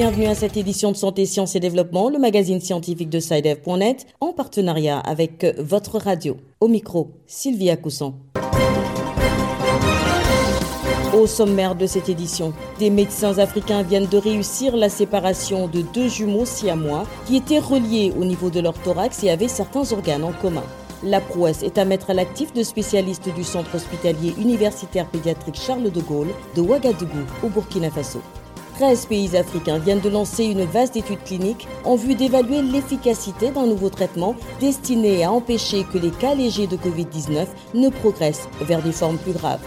bienvenue à cette édition de Santé, Sciences et Développement, le magazine scientifique de SciDev.net, en partenariat avec votre radio. Au micro, Sylvia Cousson. Au sommaire de cette édition, des médecins africains viennent de réussir la séparation de deux jumeaux siamois qui étaient reliés au niveau de leur thorax et avaient certains organes en commun. La prouesse est à mettre à l'actif de spécialistes du centre hospitalier universitaire pédiatrique Charles de Gaulle de Ouagadougou au Burkina Faso. 13 pays africains viennent de lancer une vaste étude clinique en vue d'évaluer l'efficacité d'un nouveau traitement destiné à empêcher que les cas légers de Covid-19 ne progressent vers des formes plus graves.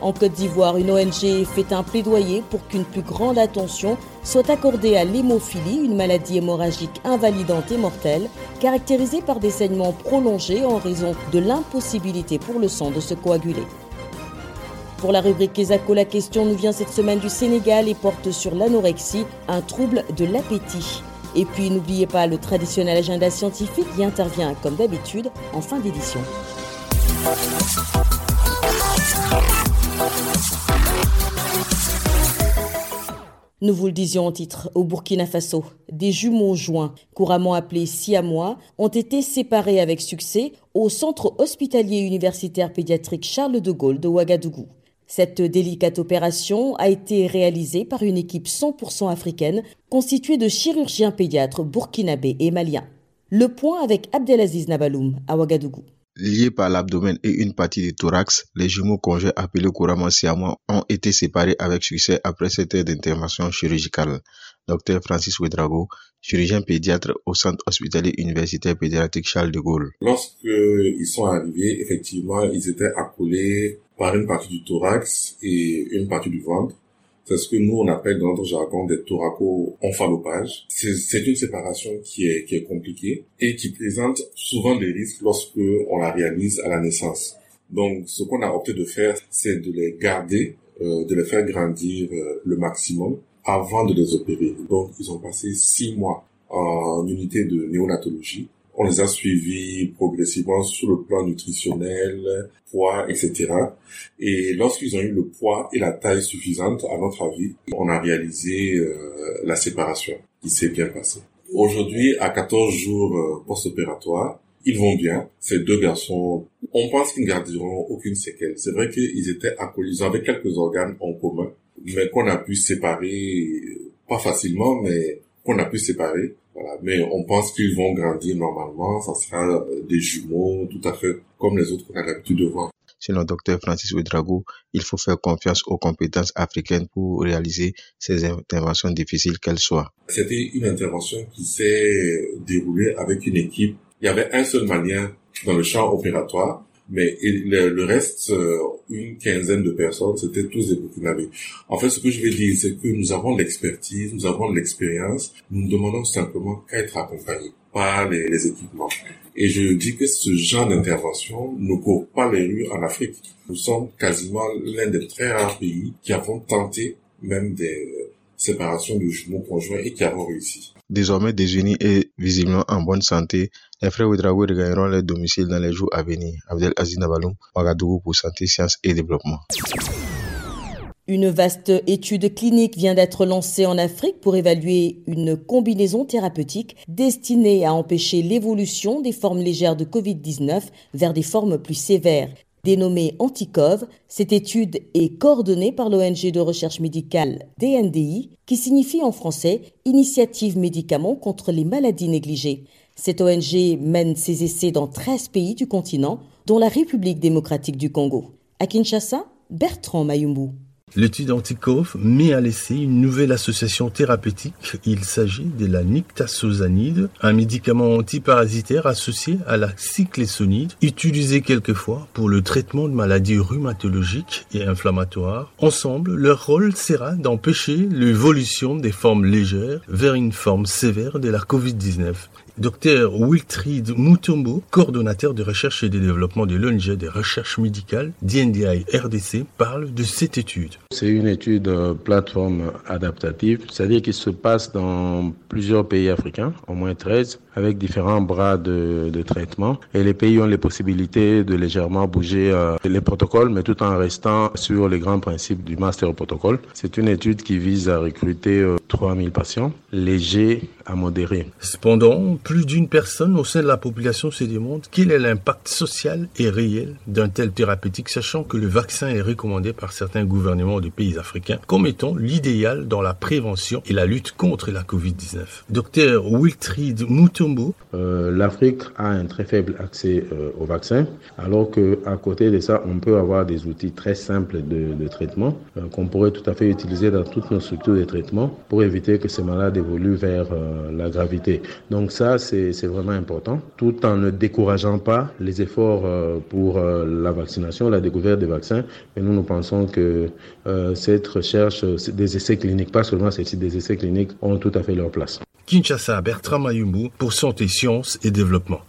En Côte d'Ivoire, une ONG fait un plaidoyer pour qu'une plus grande attention soit accordée à l'hémophilie, une maladie hémorragique invalidante et mortelle, caractérisée par des saignements prolongés en raison de l'impossibilité pour le sang de se coaguler. Pour la rubrique Kesako, la question nous vient cette semaine du Sénégal et porte sur l'anorexie, un trouble de l'appétit. Et puis n'oubliez pas le traditionnel agenda scientifique qui intervient comme d'habitude en fin d'édition. Nous vous le disions en titre, au Burkina Faso, des jumeaux joints, couramment appelés siamois, ont été séparés avec succès au centre hospitalier universitaire pédiatrique Charles de Gaulle de Ouagadougou. Cette délicate opération a été réalisée par une équipe 100% africaine constituée de chirurgiens pédiatres burkinabés et maliens. Le point avec Abdelaziz Nabaloum à Ouagadougou. Liés par l'abdomen et une partie du thorax, les jumeaux conjoints appelés couramment siamois ont été séparés avec succès après cette heure d'intervention chirurgicale. Dr Francis Ouedrago, chirurgien pédiatre au centre hospitalier universitaire pédiatrique Charles de Gaulle. Lorsqu'ils sont arrivés, effectivement, ils étaient accolés par une partie du thorax et une partie du ventre. C'est ce que nous, on appelle dans notre jargon des thoraco-omphalopages. C'est une séparation qui est, qui est compliquée et qui présente souvent des risques lorsque on la réalise à la naissance. Donc, ce qu'on a opté de faire, c'est de les garder, euh, de les faire grandir euh, le maximum avant de les opérer. Donc, ils ont passé six mois en unité de néonatologie on les a suivis progressivement sur le plan nutritionnel, poids, etc. Et lorsqu'ils ont eu le poids et la taille suffisante, à notre avis, on a réalisé euh, la séparation qui s'est bien passée. Aujourd'hui, à 14 jours euh, post-opératoire, ils vont bien. Ces deux garçons, on pense qu'ils ne garderont aucune séquelle. C'est vrai qu'ils étaient accolés, ils avaient quelques organes en commun, mais qu'on a pu séparer, pas facilement, mais qu'on a pu séparer voilà. Mais on pense qu'ils vont grandir normalement. Ça sera euh, des jumeaux tout à fait comme les autres qu'on a l'habitude de voir. Selon le docteur Francis Ouedrago, il faut faire confiance aux compétences africaines pour réaliser ces interventions difficiles qu'elles soient. C'était une intervention qui s'est déroulée avec une équipe. Il y avait un seul malien dans le champ opératoire mais le, reste, euh, une quinzaine de personnes, c'était tous des Burkinabés. En fait, ce que je veux dire, c'est que nous avons l'expertise, nous avons l'expérience, nous ne demandons simplement qu'à être accompagnés par les, les, équipements. Et je dis que ce genre d'intervention ne court pas les rues en Afrique. Nous sommes quasiment l'un des très rares pays qui avons tenté même des séparations de jumeaux conjoints et qui avons réussi. Désormais désunis et visiblement en bonne santé, les frères Ouedraogo regagneront leur domicile dans les jours à venir. Abdel Aziz Nabaloum, Ouagadougou pour Santé, Sciences et Développement. Une vaste étude clinique vient d'être lancée en Afrique pour évaluer une combinaison thérapeutique destinée à empêcher l'évolution des formes légères de Covid-19 vers des formes plus sévères. Dénommée Anticov, cette étude est coordonnée par l'ONG de recherche médicale DNDI, qui signifie en français Initiative médicaments contre les maladies négligées. Cette ONG mène ses essais dans 13 pays du continent, dont la République démocratique du Congo. À Kinshasa, Bertrand Mayumbu. L'étude Antikov met à l'essai une nouvelle association thérapeutique. Il s'agit de la nictasosanide, un médicament antiparasitaire associé à la cyclésonide, utilisé quelquefois pour le traitement de maladies rhumatologiques et inflammatoires. Ensemble, leur rôle sera d'empêcher l'évolution des formes légères vers une forme sévère de la COVID-19 Dr Wiltrid Mutombo, coordonnateur de recherche et de développement de l'ONG des recherches médicales DNDI RDC, parle de cette étude. C'est une étude euh, plateforme adaptative, c'est-à-dire qu'il se passe dans plusieurs pays africains, au moins 13, avec différents bras de, traitement. Et les pays ont les possibilités de légèrement bouger euh, les protocoles, mais tout en restant sur les grands principes du master protocole. C'est une étude qui vise à recruter 3000 euh, patients légers à modérés. Cependant, plus d'une personne au sein de la population se demande quel est l'impact social et réel d'un tel thérapeutique, sachant que le vaccin est recommandé par certains gouvernements de pays africains comme étant l'idéal dans la prévention et la lutte contre la COVID-19. Docteur Wiltrid Mutombo. Euh, L'Afrique a un très faible accès euh, au vaccin, alors que à côté de ça, on peut avoir des outils très simples de, de traitement euh, qu'on pourrait tout à fait utiliser dans toutes nos structures de traitement pour éviter que ces malades évoluent vers euh, la gravité. Donc ça, c'est vraiment important, tout en ne décourageant pas les efforts euh, pour euh, la vaccination, la découverte des vaccins. Mais nous, nous pensons que cette recherche, des essais cliniques, pas seulement celle-ci, des essais cliniques, ont tout à fait leur place. Kinshasa, Bertrand Mayumbu pour Santé, Sciences et Développement.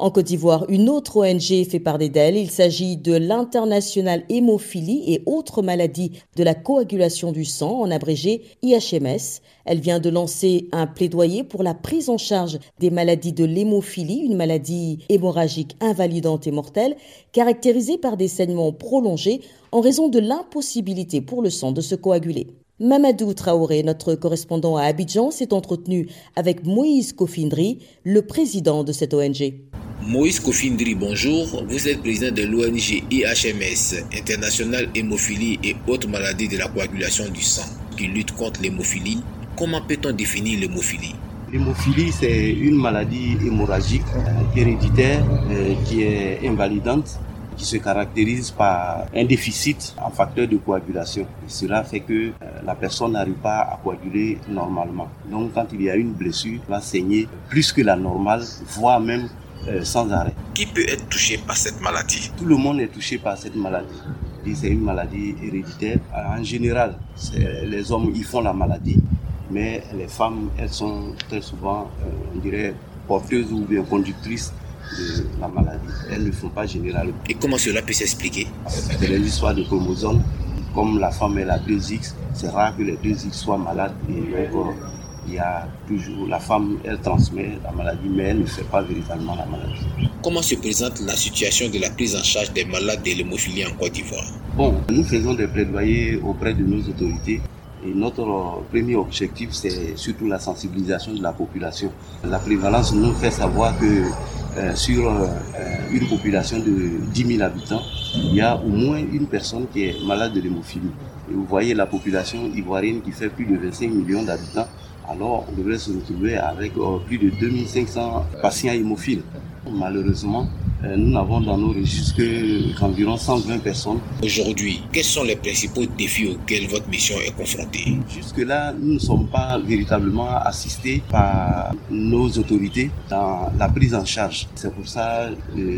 En Côte d'Ivoire, une autre ONG fait parler d'elle. Il s'agit de l'International Hémophilie et autres maladies de la coagulation du sang, en abrégé IHMS. Elle vient de lancer un plaidoyer pour la prise en charge des maladies de l'hémophilie, une maladie hémorragique invalidante et mortelle, caractérisée par des saignements prolongés en raison de l'impossibilité pour le sang de se coaguler. Mamadou Traoré, notre correspondant à Abidjan, s'est entretenu avec Moïse Kofindri, le président de cette ONG. Moïse Kofindri, bonjour. Vous êtes président de l'ONG IHMS, International Hémophilie et autres maladies de la coagulation du sang, qui lutte contre l'hémophilie. Comment peut-on définir l'hémophilie? L'hémophilie, c'est une maladie hémorragique euh, héréditaire euh, qui est invalidante qui se caractérise par un déficit en facteur de coagulation. Cela fait que euh, la personne n'arrive pas à coaguler normalement. Donc quand il y a une blessure, elle va saigner plus que la normale, voire même euh, sans arrêt. Qui peut être touché par cette maladie? Tout le monde est touché par cette maladie. C'est une maladie héréditaire. En général, les hommes ils font la maladie, mais les femmes, elles sont très souvent, euh, on dirait, porteuses ou bien conductrices de la maladie. Elles ne font pas généralement. Et comment cela peut s'expliquer? C'est l'histoire de chromosomes. Comme la femme est la 2X, c'est rare que les 2X soient malades. Et donc, il y a toujours la femme, elle transmet la maladie, mais elle ne fait pas véritablement la maladie. Comment se présente la situation de la prise en charge des malades de l'hémophilie en Côte d'Ivoire? Bon, nous faisons des plaidoyers auprès de nos autorités. Et notre premier objectif, c'est surtout la sensibilisation de la population. La prévalence nous fait savoir que euh, sur euh, une population de 10 000 habitants, il y a au moins une personne qui est malade de l'hémophilie. Et vous voyez la population ivoirienne qui fait plus de 25 millions d'habitants, alors on devrait se retrouver avec euh, plus de 2500 patients hémophiles. Malheureusement, euh, nous n'avons dans nos registres qu'environ 120 personnes. Aujourd'hui, quels sont les principaux défis auxquels votre mission est confrontée? Jusque-là, nous ne sommes pas véritablement assistés par nos autorités dans la prise en charge. C'est pour ça, euh,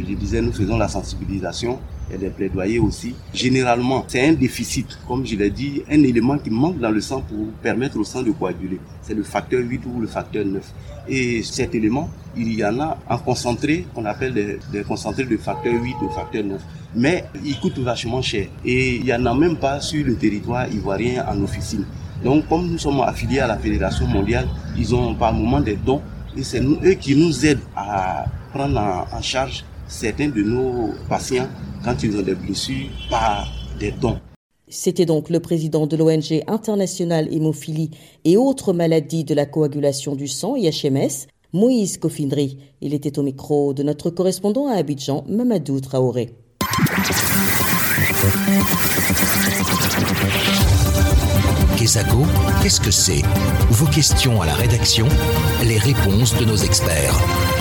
je disais, nous faisons la sensibilisation et des plaidoyers aussi. Généralement, c'est un déficit, comme je l'ai dit, un élément qui manque dans le sang pour permettre au sang de coaguler. C'est le facteur 8 ou le facteur 9. Et cet élément, il y en a en concentré, qu'on appelle des, concentrés de facteur 8 ou facteur 9. Mais il coûte vachement cher. Et il n'y en a même pas sur le territoire ivoirien en officine. Donc, comme nous sommes affiliés à la Fédération mondiale, ils ont par moment des dons. Et c'est eux qui nous aident à prendre en charge certains de nos patients quand ils ont des blessures par des dons. C'était donc le président de l'ONG internationale hémophilie et autres maladies de la coagulation du sang, IHMS, Moïse Kofindri. Il était au micro de notre correspondant à Abidjan, Mamadou Traoré. Qu'est-ce que c'est? Vos questions à la rédaction, les réponses de nos experts.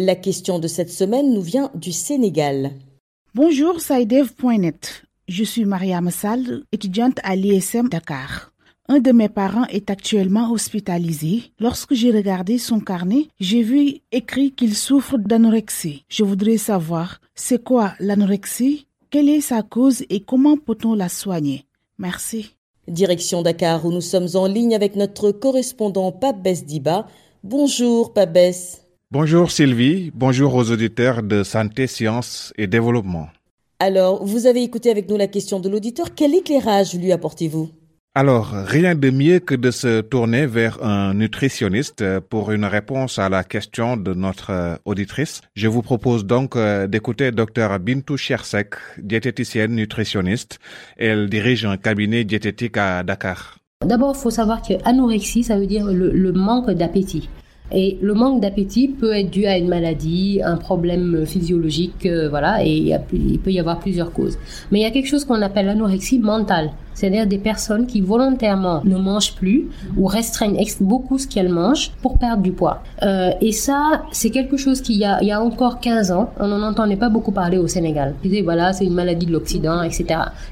La question de cette semaine nous vient du Sénégal. Bonjour, Saïdev.net. Je suis Maria Massal, étudiante à l'ISM Dakar. Un de mes parents est actuellement hospitalisé. Lorsque j'ai regardé son carnet, j'ai vu écrit qu'il souffre d'anorexie. Je voudrais savoir, c'est quoi l'anorexie? Quelle est sa cause et comment peut-on la soigner? Merci. Direction Dakar où nous sommes en ligne avec notre correspondant Pabès Diba. Bonjour Pabès. Bonjour Sylvie, bonjour aux auditeurs de Santé, Sciences et Développement. Alors, vous avez écouté avec nous la question de l'auditeur. Quel éclairage lui apportez-vous? Alors, rien de mieux que de se tourner vers un nutritionniste pour une réponse à la question de notre auditrice. Je vous propose donc euh, d'écouter Dr Bintou Chersek, diététicienne nutritionniste. Elle dirige un cabinet diététique à Dakar. D'abord, il faut savoir que anorexie, ça veut dire le, manque d'appétit. Et le manque d'appétit peut être dû à une maladie, un problème physiologique, euh, voilà, et il peut y avoir plusieurs causes. Mais il y a quelque chose qu'on appelle l'anorexie mentale c'est-à-dire des personnes qui volontairement ne mangent plus ou restreignent beaucoup ce qu'elles mangent pour perdre du poids. Euh, et ça, c'est quelque chose qui, y a, il y a encore 15 ans, on n'en entendait pas beaucoup parler au Sénégal. Ils disaient, voilà, c'est une maladie de l'Occident, etc.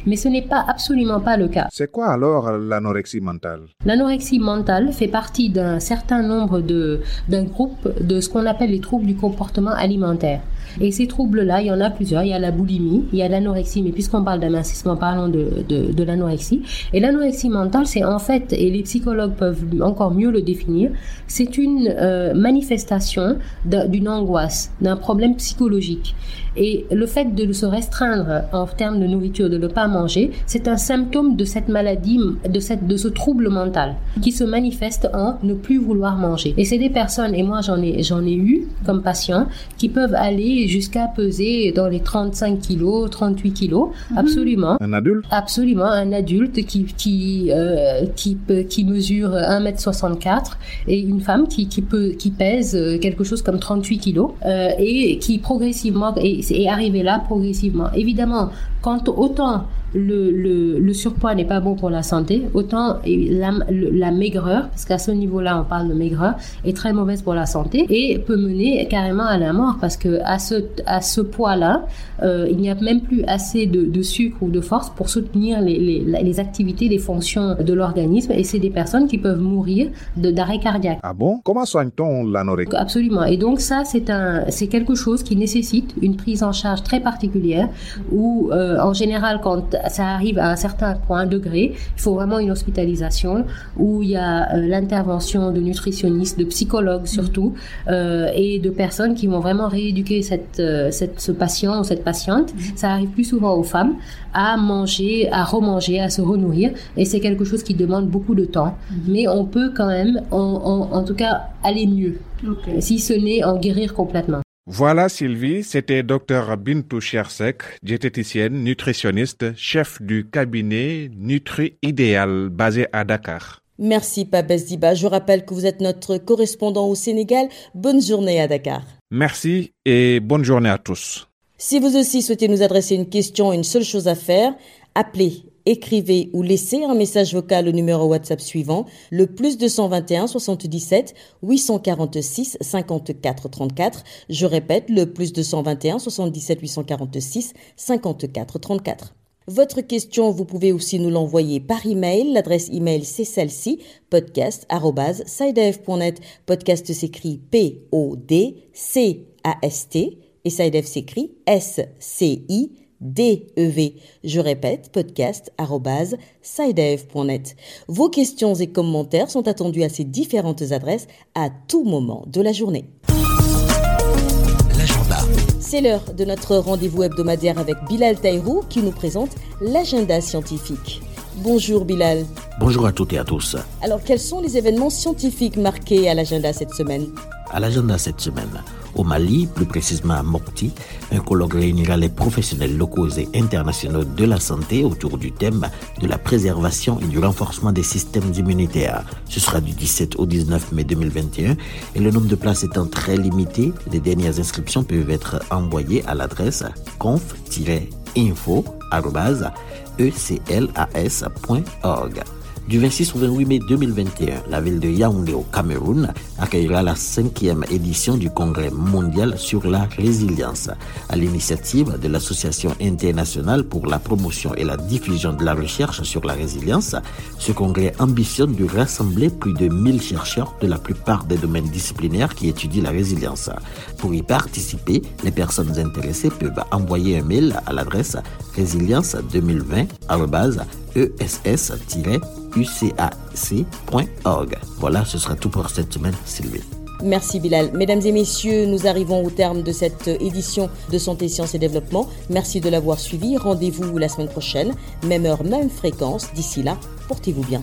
Mais ce n'est pas absolument pas le cas. C'est quoi alors l'anorexie mentale? L'anorexie mentale fait partie d'un certain nombre de, d'un groupe de ce qu'on appelle les troubles du comportement alimentaire. Et ces troubles-là, il y en a plusieurs. Il y a la boulimie, il y a l'anorexie, mais puisqu'on parle d'amincissement, parlons de, de, l'anorexie. Et l'anorexie mentale, c'est en fait, et les psychologues peuvent encore mieux le définir, c'est une euh, manifestation d'une angoisse, d'un problème psychologique. Et le fait de se restreindre en termes de nourriture, de ne pas manger, c'est un symptôme de cette maladie, de, cette, de ce trouble mental qui se manifeste en ne plus vouloir manger. Et c'est des personnes, et moi j'en ai, j'en ai eu comme patient, qui peuvent aller jusqu'à peser dans les 35 kilos, 38 kilos, mhm. absolument. Un adulte? Absolument, un adulte qui, qui, euh, qui, qui mesure 1m64 et une femme qui, qui, peut, qui pèse quelque chose comme 38 kilos euh, et qui progressivement, et, et arriver là progressivement. Évidemment, quand autant le, le, surpoids n'est pas bon pour la santé, autant la, la maigreur, parce qu'à ce niveau-là, on parle de maigreur, est très mauvaise pour la santé et peut mener carrément à la mort parce que à ce, à ce poids-là, euh, il n'y a même plus assez de, de, sucre ou de force pour soutenir les, les, les activités, les fonctions de l'organisme et c'est des personnes qui peuvent mourir d'arrêt cardiaque. Ah bon? Comment soigne-t-on l'anorexie? Absolument. Et donc ça, c'est un, c'est quelque chose qui nécessite une prise en charge très particulière où, euh, en général, quand ça arrive à un certain point, degré, il faut vraiment une hospitalisation où il y a euh, l'intervention de nutritionnistes, de psychologues surtout, euh, et de personnes qui vont vraiment rééduquer cette, euh, cette, ce patient ou cette patiente. Ça arrive plus souvent aux femmes à manger, à remanger, à se renourrir, et c'est quelque chose qui demande beaucoup de temps. Mais on peut quand même, en, en, tout cas, aller mieux, si ce n'est en guérir complètement. Voilà Sylvie, c'était Dr Bintou Chersek, diététicienne, nutritionniste, chef du cabinet Nutri Idéal basé à Dakar. Merci Pabès Diba. Je rappelle que vous êtes notre correspondant au Sénégal. Bonne journée à Dakar. Merci et bonne journée à tous. Si vous aussi souhaitez nous adresser une question, une seule chose à faire, appelez écrivez ou laissez un message vocal au numéro WhatsApp suivant, le plus 221 77 846 54 34. Je répète, le plus 221 77 846 54 34. Votre question, vous pouvez aussi nous l'envoyer par email. L'adresse email, c'est celle-ci, podcast.sidef.net. Podcast s'écrit P-O-D-C-A-S-T et Sidef s'écrit S-C-I DEV. Je répète, podcast.sidev.net. Vos questions et commentaires sont attendus à ces différentes adresses à tout moment de la journée. L'agenda. C'est l'heure de notre rendez-vous hebdomadaire avec Bilal Taïrou qui nous présente l'agenda scientifique. Bonjour Bilal. Bonjour à toutes et à tous. Alors quels sont les événements scientifiques marqués à l'agenda cette semaine? À l'agenda cette semaine, au Mali, plus précisément à Mopti, un colloque réunira les professionnels locaux et internationaux de la santé autour du thème de la préservation et du renforcement des systèmes immunitaires. Ce sera du 17 au 19 mai 2021 et le nombre de places étant très limité, les dernières inscriptions peuvent être envoyées à l'adresse conf-info eclas.org. Du 26 au 28 mai 2021, la ville de Yaoundé au Cameroun accueillera la cinquième édition du Congrès mondial sur la résilience. À l'initiative de l'Association internationale pour la promotion et la diffusion de la recherche sur la résilience, ce congrès ambitionne de rassembler plus de 1000 chercheurs de la plupart des domaines disciplinaires qui étudient la résilience. Pour y participer, les personnes intéressées peuvent envoyer un mail à l'adresse résilience 2020 ess-ucac.org. Voilà, ce sera tout pour cette semaine, Sylvie. Merci Bilal. Mesdames et messieurs, nous arrivons au terme de cette édition de Santé, Sciences et Développement. Merci de l'avoir suivi. Rendez-vous la semaine prochaine, même heure, même fréquence. D'ici là, portez-vous bien.